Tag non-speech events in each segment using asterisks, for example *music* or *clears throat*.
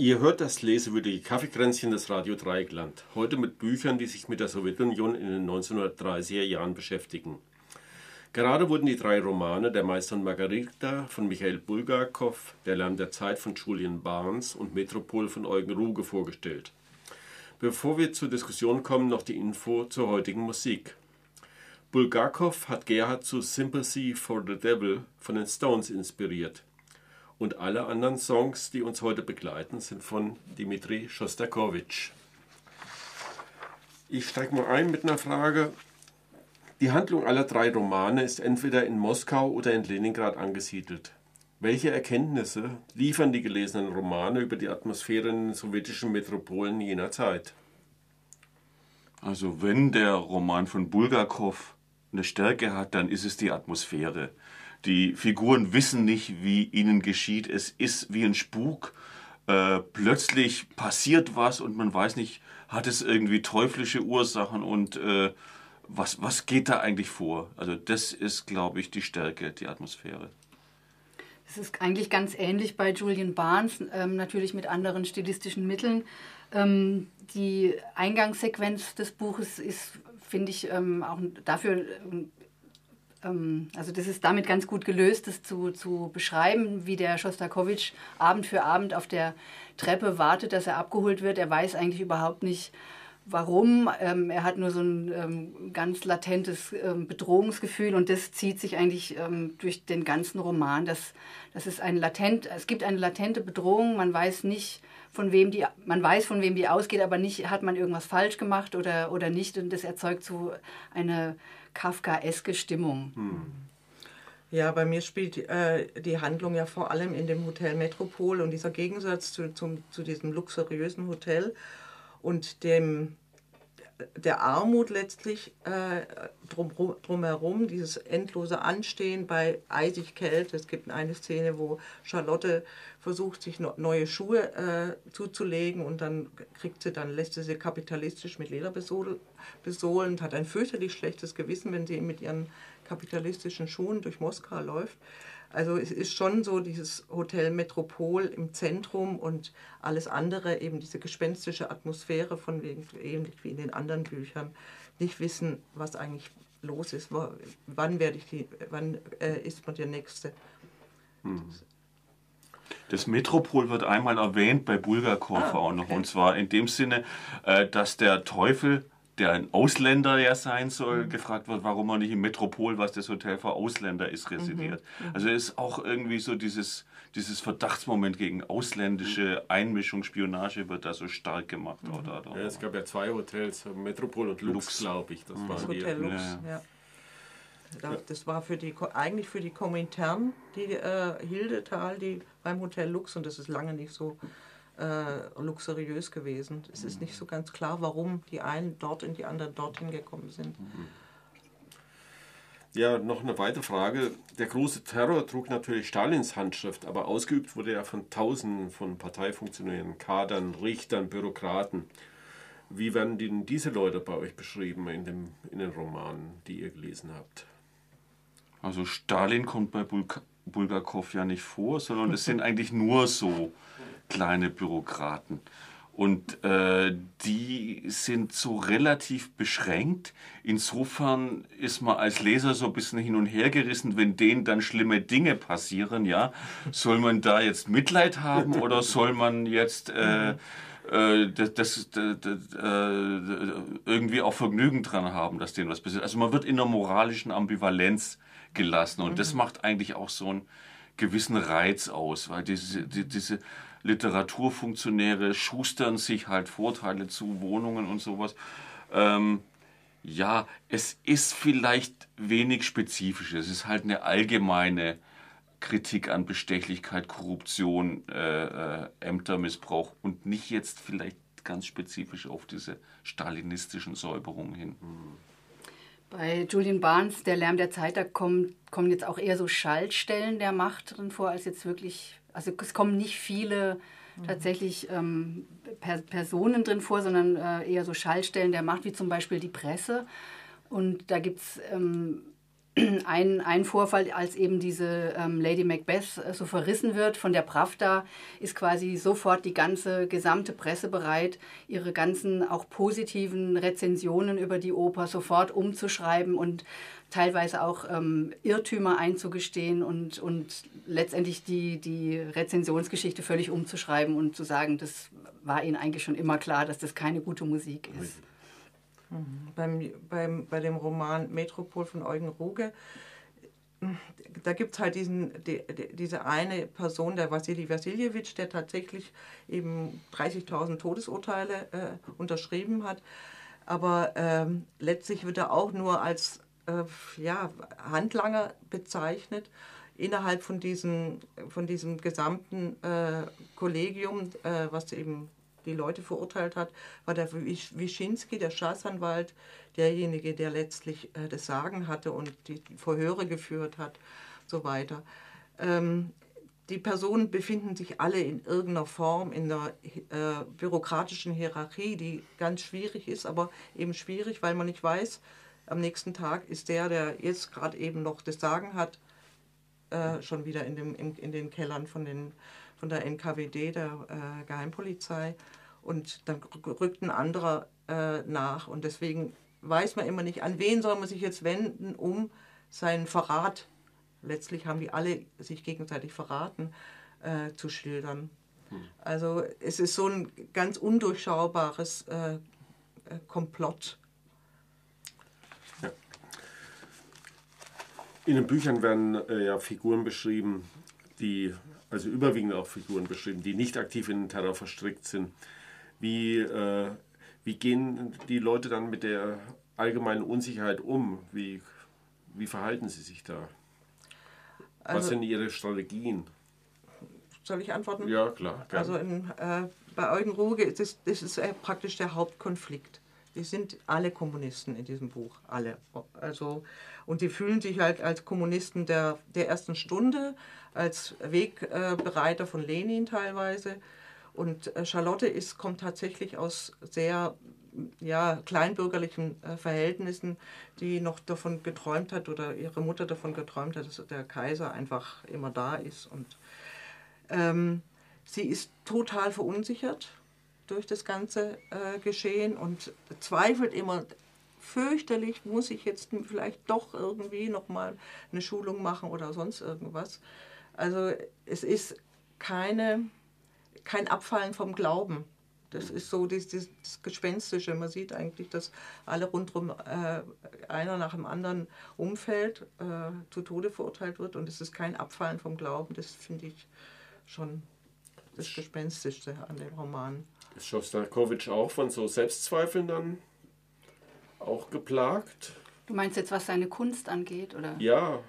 Ihr hört das lesewürdige Kaffeekränzchen des Radio Dreieckland. Heute mit Büchern, die sich mit der Sowjetunion in den 1930er Jahren beschäftigen. Gerade wurden die drei Romane Der Meister und Margarita von Michael Bulgakov, Der Lärm der Zeit von Julian Barnes und Metropol von Eugen Ruge vorgestellt. Bevor wir zur Diskussion kommen, noch die Info zur heutigen Musik. Bulgakov hat Gerhard zu Sympathy for the Devil von den Stones inspiriert. Und alle anderen Songs, die uns heute begleiten, sind von Dimitri Schostakowitsch. Ich steige mal ein mit einer Frage. Die Handlung aller drei Romane ist entweder in Moskau oder in Leningrad angesiedelt. Welche Erkenntnisse liefern die gelesenen Romane über die Atmosphäre in den sowjetischen Metropolen jener Zeit? Also wenn der Roman von Bulgakov eine Stärke hat, dann ist es die Atmosphäre. Die Figuren wissen nicht, wie ihnen geschieht. Es ist wie ein Spuk. Äh, plötzlich passiert was und man weiß nicht, hat es irgendwie teuflische Ursachen und äh, was, was geht da eigentlich vor? Also das ist, glaube ich, die Stärke, die Atmosphäre. Es ist eigentlich ganz ähnlich bei Julian Barnes, ähm, natürlich mit anderen stilistischen Mitteln. Ähm, die Eingangssequenz des Buches ist, finde ich, ähm, auch dafür ähm, also das ist damit ganz gut gelöst, das zu, zu beschreiben, wie der Schostakowitsch Abend für Abend auf der Treppe wartet, dass er abgeholt wird. Er weiß eigentlich überhaupt nicht, warum. Ähm, er hat nur so ein ähm, ganz latentes ähm, Bedrohungsgefühl und das zieht sich eigentlich ähm, durch den ganzen Roman. Das, das ist ein latent, es gibt eine latente Bedrohung, man weiß nicht, von wem die, man weiß, von wem die ausgeht, aber nicht, hat man irgendwas falsch gemacht oder, oder nicht. Und das erzeugt so eine Kafkaeske Stimmung. Hm. Ja, bei mir spielt äh, die Handlung ja vor allem in dem Hotel Metropol und dieser Gegensatz zu, zum, zu diesem luxuriösen Hotel und dem der Armut letztlich äh, drum, drumherum, dieses endlose Anstehen bei eisig Kälte. Es gibt eine Szene, wo Charlotte versucht, sich neue Schuhe äh, zuzulegen und dann kriegt sie, dann lässt sie sie kapitalistisch mit Leder besohlen, besohlen hat ein fürchterlich schlechtes Gewissen, wenn sie mit ihren kapitalistischen Schuhen durch Moskau läuft. Also es ist schon so dieses Hotel Metropol im Zentrum und alles andere, eben diese gespenstische Atmosphäre von wegen, ähnlich wie in den anderen Büchern, nicht wissen, was eigentlich los ist, wann werde ich die, wann äh, ist man der Nächste. Hm. Das Metropol wird einmal erwähnt bei Bulgakov ah, auch noch. Okay. Und zwar in dem Sinne, äh, dass der Teufel der ein Ausländer ja sein soll, mhm. gefragt wird, warum er nicht im Metropol, was das Hotel für Ausländer ist, residiert. Mhm. mhm. Also ist auch irgendwie so dieses, dieses Verdachtsmoment gegen ausländische Einmischung, Spionage wird da so stark gemacht. Mhm. Oder, oder, ja, es gab ja zwei Hotels, Metropol und Lux, Lux. glaube ich. Das, mhm. das Hotel die. Lux, ja. ja. Das war für die, eigentlich für die Komintern, die äh, Hildetal, die beim Hotel Lux, und das ist lange nicht so äh, luxuriös gewesen. Es ist nicht so ganz klar, warum die einen dort und die anderen dorthin gekommen sind. Ja, noch eine weitere Frage. Der große Terror trug natürlich Stalins Handschrift, aber ausgeübt wurde er von Tausenden von Parteifunktionären, Kadern, Richtern, Bürokraten. Wie werden denn diese Leute bei euch beschrieben in, dem, in den Romanen, die ihr gelesen habt? Also Stalin kommt bei Bulk Bulgakov ja nicht vor, sondern es sind *laughs* eigentlich nur so kleine Bürokraten. Und äh, die sind so relativ beschränkt. Insofern ist man als Leser so ein bisschen hin und her gerissen, wenn denen dann schlimme Dinge passieren, ja. Soll man da jetzt Mitleid haben oder soll man jetzt äh, äh, das, das, das, äh, irgendwie auch Vergnügen dran haben, dass denen was passiert? Also man wird in einer moralischen Ambivalenz gelassen und das mhm. macht eigentlich auch so einen gewissen Reiz aus, weil diese, die, diese Literaturfunktionäre schustern sich halt Vorteile zu, Wohnungen und sowas. Ähm, ja, es ist vielleicht wenig spezifisch. Es ist halt eine allgemeine Kritik an Bestechlichkeit, Korruption, äh, äh, Ämtermissbrauch und nicht jetzt vielleicht ganz spezifisch auf diese stalinistischen Säuberungen hin. Bei Julian Barnes, der Lärm der Zeit, da kommen, kommen jetzt auch eher so Schaltstellen der Macht drin vor, als jetzt wirklich also es kommen nicht viele mhm. tatsächlich ähm, per Personen drin vor, sondern äh, eher so Schaltstellen der Macht, wie zum Beispiel die Presse. Und da gibt es ähm, *clears throat* ein, ein Vorfall, als eben diese ähm, Lady Macbeth äh, so verrissen wird von der Pravda, ist quasi sofort die ganze gesamte Presse bereit, ihre ganzen auch positiven Rezensionen über die Oper sofort umzuschreiben und teilweise auch ähm, Irrtümer einzugestehen und, und letztendlich die, die Rezensionsgeschichte völlig umzuschreiben und zu sagen, das war ihnen eigentlich schon immer klar, dass das keine gute Musik ist. Mhm. Beim, beim, bei dem Roman Metropol von Eugen Ruge, da gibt es halt diesen, die, die, diese eine Person, der Wassili Wassiljewitsch, der tatsächlich eben 30.000 Todesurteile äh, unterschrieben hat. Aber ähm, letztlich wird er auch nur als äh, ja, Handlanger bezeichnet innerhalb von diesem, von diesem gesamten äh, Kollegium, äh, was eben die Leute verurteilt hat, war der Wischinski, der Staatsanwalt, derjenige, der letztlich äh, das Sagen hatte und die Verhöre geführt hat, so weiter. Ähm, die Personen befinden sich alle in irgendeiner Form in der äh, bürokratischen Hierarchie, die ganz schwierig ist, aber eben schwierig, weil man nicht weiß, am nächsten Tag ist der, der jetzt gerade eben noch das Sagen hat, äh, schon wieder in, dem, in, in, den Kellern von, den, von der NKWD, der äh, Geheimpolizei. Und dann rückt ein anderer äh, nach. Und deswegen weiß man immer nicht, an wen soll man sich jetzt wenden, um seinen Verrat, letztlich haben die alle sich gegenseitig verraten, äh, zu schildern. Hm. Also es ist so ein ganz undurchschaubares äh, Komplott In den Büchern werden äh, ja Figuren beschrieben, die, also überwiegend auch Figuren beschrieben, die nicht aktiv in den Terror verstrickt sind. Wie, äh, wie gehen die Leute dann mit der allgemeinen Unsicherheit um? Wie, wie verhalten sie sich da? Was also, sind ihre Strategien? Soll ich antworten? Ja, klar. Gern. Also in, äh, bei Eugen Ruge ist es, ist praktisch der Hauptkonflikt. Die sind alle Kommunisten in diesem Buch, alle. Also, und die fühlen sich halt als Kommunisten der, der ersten Stunde, als Wegbereiter von Lenin teilweise. Und äh, Charlotte ist, kommt tatsächlich aus sehr ja, kleinbürgerlichen äh, Verhältnissen, die noch davon geträumt hat oder ihre Mutter davon geträumt hat, dass der Kaiser einfach immer da ist. Und ähm, sie ist total verunsichert durch das ganze äh, Geschehen und zweifelt immer fürchterlich, muss ich jetzt vielleicht doch irgendwie nochmal eine Schulung machen oder sonst irgendwas. Also es ist keine, kein Abfallen vom Glauben. Das ist so das, das, das Gespenstische. Man sieht eigentlich, dass alle rundherum äh, einer nach dem anderen umfällt, äh, zu Tode verurteilt wird und es ist kein Abfallen vom Glauben. Das finde ich schon das Gespenstischste an dem Roman. Ist Schostakowitsch auch von so Selbstzweifeln dann auch geplagt? Du meinst jetzt, was seine Kunst angeht, oder? Ja,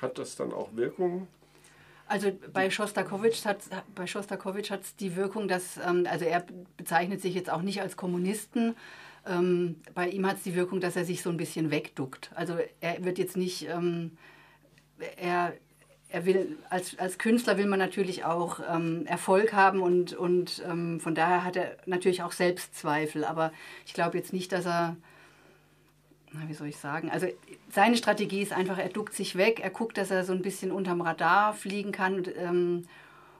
hat das dann auch Wirkung? Also bei Schostakowitsch hat bei Schostakowitsch hat es die Wirkung, dass ähm, also er bezeichnet sich jetzt auch nicht als Kommunisten. Ähm, bei ihm hat es die Wirkung, dass er sich so ein bisschen wegduckt. Also er wird jetzt nicht ähm, er er will, als, als Künstler will man natürlich auch ähm, Erfolg haben und, und ähm, von daher hat er natürlich auch Selbstzweifel. Aber ich glaube jetzt nicht, dass er, na, wie soll ich sagen, also seine Strategie ist einfach, er duckt sich weg, er guckt, dass er so ein bisschen unterm Radar fliegen kann und, ähm,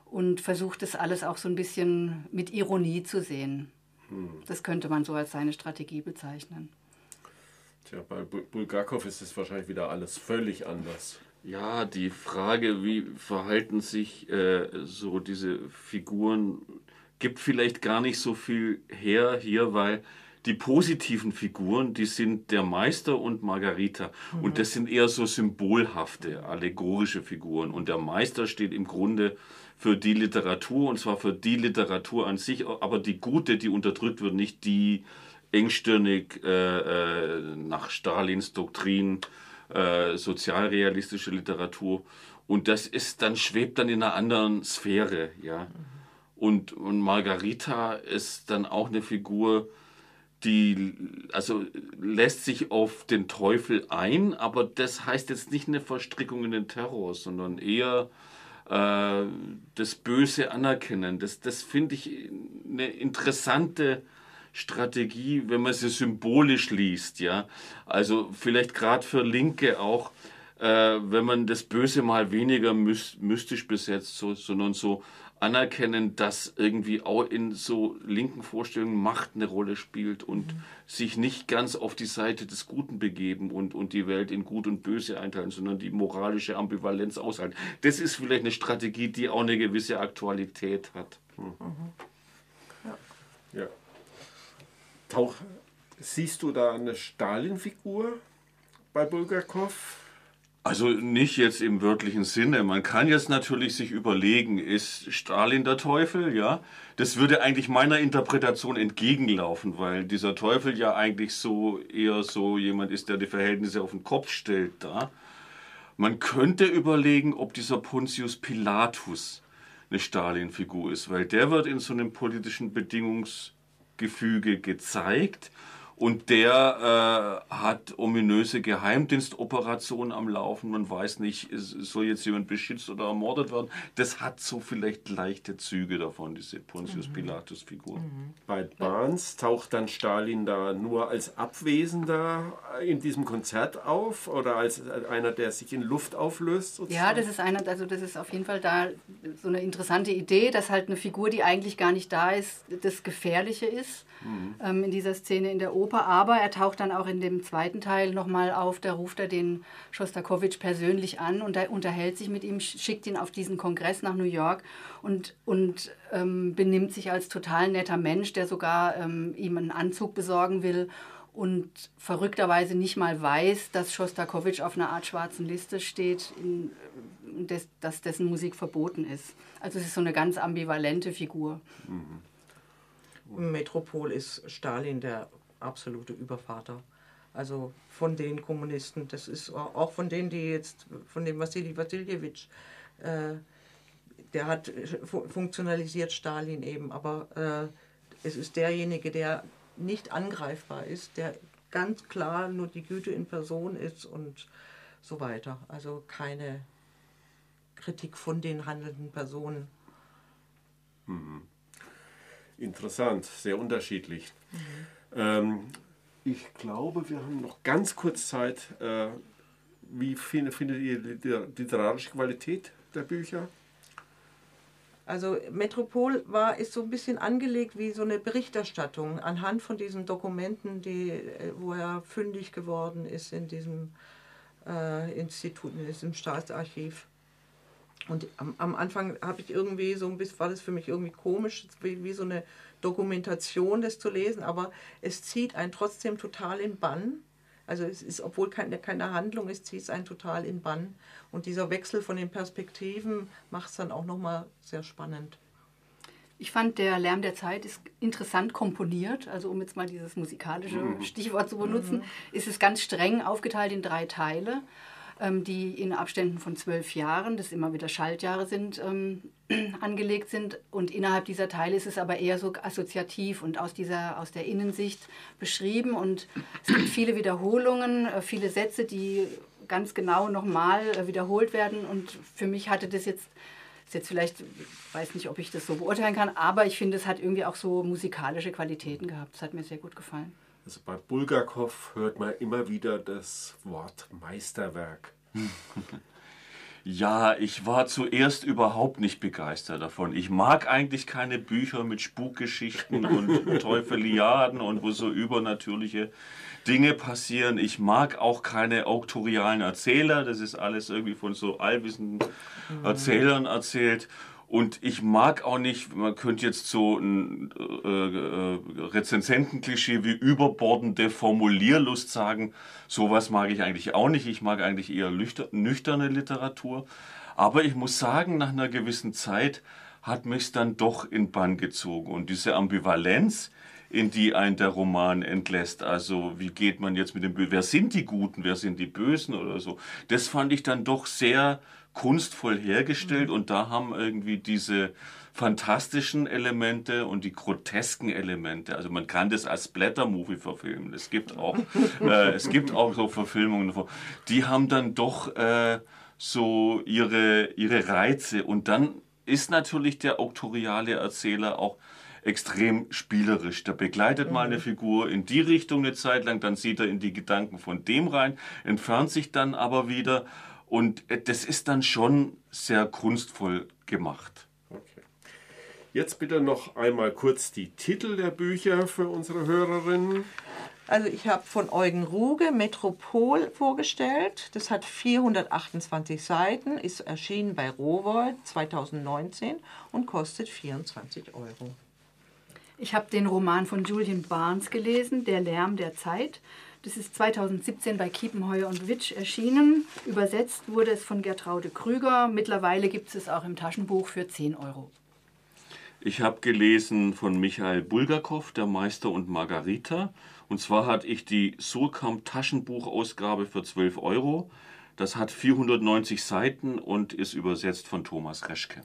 und versucht das alles auch so ein bisschen mit Ironie zu sehen. Hm. Das könnte man so als seine Strategie bezeichnen. Tja, bei Bulgakov ist es wahrscheinlich wieder alles völlig anders. Ja, die Frage, wie verhalten sich äh, so diese Figuren, gibt vielleicht gar nicht so viel her hier, weil die positiven Figuren, die sind der Meister und Margarita. Mhm. Und das sind eher so symbolhafte, allegorische Figuren. Und der Meister steht im Grunde für die Literatur, und zwar für die Literatur an sich, aber die gute, die unterdrückt wird, nicht die engstirnig äh, äh nach Stalins Doktrin äh, sozialrealistische Literatur. Und das ist dann, schwebt dann in einer anderen Sphäre, ja. Und, und Margarita ist dann auch eine Figur, die also lässt sich auf den Teufel ein, aber das heißt jetzt nicht eine Verstrickung in den Terror, sondern eher äh, das Böse anerkennen. Das, das finde ich eine interessante Strategie, wenn man sie symbolisch liest, ja. Also vielleicht gerade für Linke auch, äh, wenn man das Böse mal weniger mystisch besetzt, so, sondern so anerkennen, dass irgendwie auch in so linken Vorstellungen Macht eine Rolle spielt und mhm. sich nicht ganz auf die Seite des Guten begeben und, und die Welt in Gut und Böse einteilen, sondern die moralische Ambivalenz aushalten. Das ist vielleicht eine Strategie, die auch eine gewisse Aktualität hat. Hm. Mhm. Ja. ja. Tauch, siehst du da eine Stalin-Figur bei Bulgakov? Also nicht jetzt im wörtlichen Sinne. Man kann jetzt natürlich sich überlegen, ist Stalin der Teufel? Ja, das würde eigentlich meiner Interpretation entgegenlaufen, weil dieser Teufel ja eigentlich so eher so jemand ist, der die Verhältnisse auf den Kopf stellt da. Man könnte überlegen, ob dieser Pontius Pilatus eine Stalin-Figur ist, weil der wird in so einem politischen Bedingungsgefüge gezeigt und der äh, hat ominöse Geheimdienstoperationen am Laufen. Man weiß nicht, soll jetzt jemand beschützt oder ermordet werden. Das hat so vielleicht leichte Züge davon, diese Pontius mhm. Pilatus-Figur. Mhm. Bei Barnes taucht dann Stalin da nur als Abwesender in diesem Konzert auf oder als einer, der sich in Luft auflöst? Sozusagen? Ja, das ist einer, also das ist auf jeden Fall da so eine interessante Idee, dass halt eine Figur, die eigentlich gar nicht da ist, das Gefährliche ist mhm. ähm, in dieser Szene in der Oper. Aber er taucht dann auch in dem zweiten Teil nochmal auf. Da ruft er den Schostakowitsch persönlich an und er unterhält sich mit ihm, schickt ihn auf diesen Kongress nach New York und, und ähm, benimmt sich als total netter Mensch, der sogar ähm, ihm einen Anzug besorgen will und verrückterweise nicht mal weiß, dass Schostakowitsch auf einer Art schwarzen Liste steht, in, des, dass dessen Musik verboten ist. Also es ist so eine ganz ambivalente Figur. Mhm. Metropol ist Stalin der absolute Übervater. Also von den Kommunisten, das ist auch von denen, die jetzt, von dem Wassili Wassiljewitsch, äh, der hat funktionalisiert Stalin eben, aber äh, es ist derjenige, der nicht angreifbar ist, der ganz klar nur die Güte in Person ist und so weiter. Also keine Kritik von den handelnden Personen. Mhm. Interessant, sehr unterschiedlich. Mhm. Ähm, ich glaube, wir haben noch ganz kurz Zeit. Äh, wie findet, findet ihr die literarische Qualität der Bücher? Also Metropol war, ist so ein bisschen angelegt wie so eine Berichterstattung anhand von diesen Dokumenten, die, äh, wo er fündig geworden ist in diesem äh, Institut, in diesem Staatsarchiv. Und am, am Anfang habe ich irgendwie so ein bisschen, war das für mich irgendwie komisch, wie, wie so eine Dokumentation, das zu lesen, aber es zieht einen trotzdem total in Bann. Also es ist, obwohl keine, keine Handlung ist, zieht es einen total in Bann. Und dieser Wechsel von den Perspektiven macht es dann auch nochmal sehr spannend. Ich fand, der Lärm der Zeit ist interessant komponiert. Also um jetzt mal dieses musikalische mhm. Stichwort zu benutzen, mhm. ist es ganz streng aufgeteilt in drei Teile. Ähm, die in Abständen von zwölf Jahren, das immer wieder Schaltjahre sind, ähm, *clears throat* angelegt sind. Und innerhalb dieser Teile ist es aber eher so assoziativ und aus, dieser, aus der Innensicht beschrieben. Und es gibt viele Wiederholungen, äh, viele Sätze, die ganz genau nochmal äh, wiederholt werden. Und für mich hatte das jetzt ist jetzt vielleicht, ich weiß nicht, ob ich das so beurteilen kann, aber ich finde, es hat irgendwie auch so musikalische Qualitäten gehabt. Das hat mir sehr gut gefallen. Also bei Bulgakov hört man immer wieder das Wort Meisterwerk. *laughs* Ja, ich war zuerst überhaupt nicht begeistert davon. Ich mag eigentlich keine Bücher mit Spukgeschichten und *laughs* Teufeliaden und wo so übernatürliche Dinge passieren. Ich mag auch keine auktorialen Erzähler. Das ist alles irgendwie von so allwissenden Erzählern erzählt. Und ich mag auch nicht, man könnte jetzt so ein äh, äh, Rezensentenklischee wie überbordende Formulierlust sagen. Sowas mag ich eigentlich auch nicht. Ich mag eigentlich eher nüchterne Literatur. Aber ich muss sagen, nach einer gewissen Zeit hat mich dann doch in Bann gezogen. Und diese Ambivalenz, in die ein der Roman entlässt. Also wie geht man jetzt mit dem Bösen? Wer sind die Guten? Wer sind die Bösen oder so? Das fand ich dann doch sehr kunstvoll hergestellt mhm. und da haben irgendwie diese fantastischen Elemente und die grotesken Elemente. Also man kann das als Blätter-Movie verfilmen. Es gibt auch, *laughs* äh, es gibt auch so Verfilmungen. Die haben dann doch äh, so ihre, ihre Reize. Und dann ist natürlich der auktoriale Erzähler auch extrem spielerisch. Da begleitet mal eine Figur in die Richtung eine Zeit lang, dann sieht er in die Gedanken von dem rein, entfernt sich dann aber wieder. Und äh, das ist dann schon sehr kunstvoll gemacht. Okay. Jetzt bitte noch einmal kurz die Titel der Bücher für unsere Hörerinnen. Also ich habe von Eugen Ruge Metropol vorgestellt. Das hat 428 Seiten, ist erschienen bei Rowold 2019 und kostet 24 Euro. Ich habe den Roman von Julian Barnes gelesen, Der Lärm der Zeit. Das ist 2017 bei Kiepenheuer und Witsch erschienen. Übersetzt wurde es von Gertraude Krüger. Mittlerweile gibt es es auch im Taschenbuch für 10 Euro. Ich habe gelesen von Michael Bulgakov, Der Meister und Margarita. Und zwar hatte ich die Surkamp Taschenbuchausgabe für 12 Euro. Das hat 490 Seiten und ist übersetzt von Thomas Reschke.